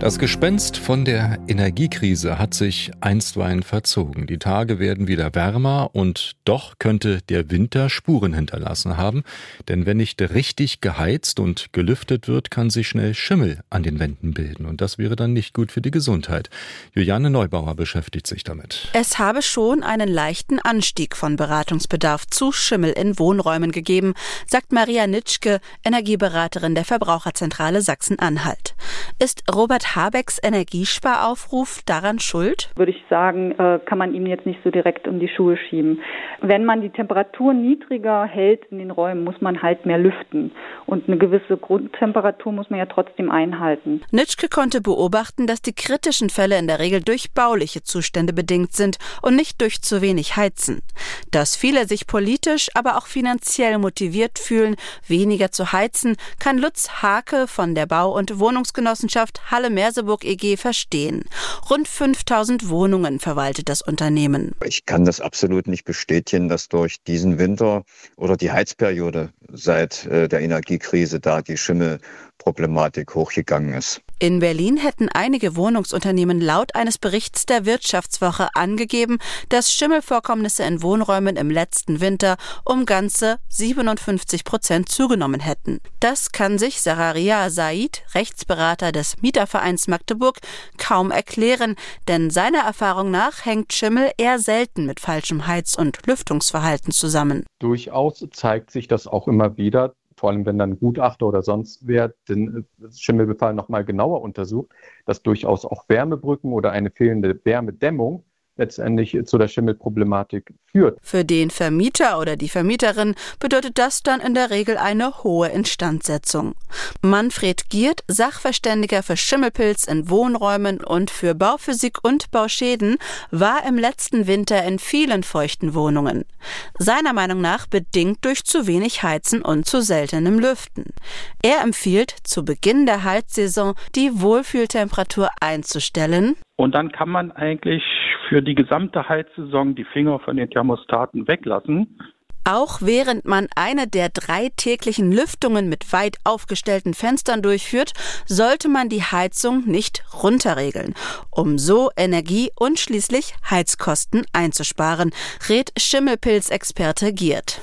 Das Gespenst von der Energiekrise hat sich einstweilen verzogen. Die Tage werden wieder wärmer und doch könnte der Winter Spuren hinterlassen haben. Denn wenn nicht richtig geheizt und gelüftet wird, kann sich schnell Schimmel an den Wänden bilden. Und das wäre dann nicht gut für die Gesundheit. Juliane Neubauer beschäftigt sich damit. Es habe schon einen leichten Anstieg von Beratungsbedarf zu Schimmel in Wohnräumen gegeben, sagt Maria Nitschke, Energieberaterin der Verbraucherzentrale Sachsen-Anhalt. Ist Robert Habecks Energiesparaufruf daran schuld? Würde ich sagen, äh, kann man ihm jetzt nicht so direkt um die Schuhe schieben. Wenn man die Temperatur niedriger hält in den Räumen, muss man halt mehr lüften. Und eine gewisse Grundtemperatur muss man ja trotzdem einhalten. Nitschke konnte beobachten, dass die kritischen Fälle in der Regel durch bauliche Zustände bedingt sind und nicht durch zu wenig Heizen. Dass viele sich politisch, aber auch finanziell motiviert fühlen, weniger zu heizen, kann Lutz Hake von der Bau- und Wohnungsgenossenschaft Halle Merseburg EG verstehen. Rund 5000 Wohnungen verwaltet das Unternehmen. Ich kann das absolut nicht bestätigen, dass durch diesen Winter oder die Heizperiode seit äh, der Energiekrise da die Schimmelproblematik hochgegangen ist. In Berlin hätten einige Wohnungsunternehmen laut eines Berichts der Wirtschaftswoche angegeben, dass Schimmelvorkommnisse in Wohnräumen im letzten Winter um ganze 57 Prozent zugenommen hätten. Das kann sich Sararia Said, Rechtsberater des Mietervereins Magdeburg, kaum erklären, denn seiner Erfahrung nach hängt Schimmel eher selten mit falschem Heiz- und Lüftungsverhalten zusammen. Durchaus zeigt sich das auch immer wieder, vor allem wenn dann Gutachter oder sonst wer den äh, Schimmelbefall nochmal genauer untersucht, dass durchaus auch Wärmebrücken oder eine fehlende Wärmedämmung letztendlich zu der Schimmelproblematik führt. Für den Vermieter oder die Vermieterin bedeutet das dann in der Regel eine hohe Instandsetzung. Manfred Giert, Sachverständiger für Schimmelpilz in Wohnräumen und für Bauphysik und Bauschäden, war im letzten Winter in vielen feuchten Wohnungen. Seiner Meinung nach bedingt durch zu wenig Heizen und zu seltenem Lüften. Er empfiehlt, zu Beginn der Heizsaison die Wohlfühltemperatur einzustellen. Und dann kann man eigentlich für die gesamte Heizsaison die Finger von den Thermostaten weglassen. Auch während man eine der drei täglichen Lüftungen mit weit aufgestellten Fenstern durchführt, sollte man die Heizung nicht runterregeln, um so Energie und schließlich Heizkosten einzusparen, rät Schimmelpilzexperte Giert.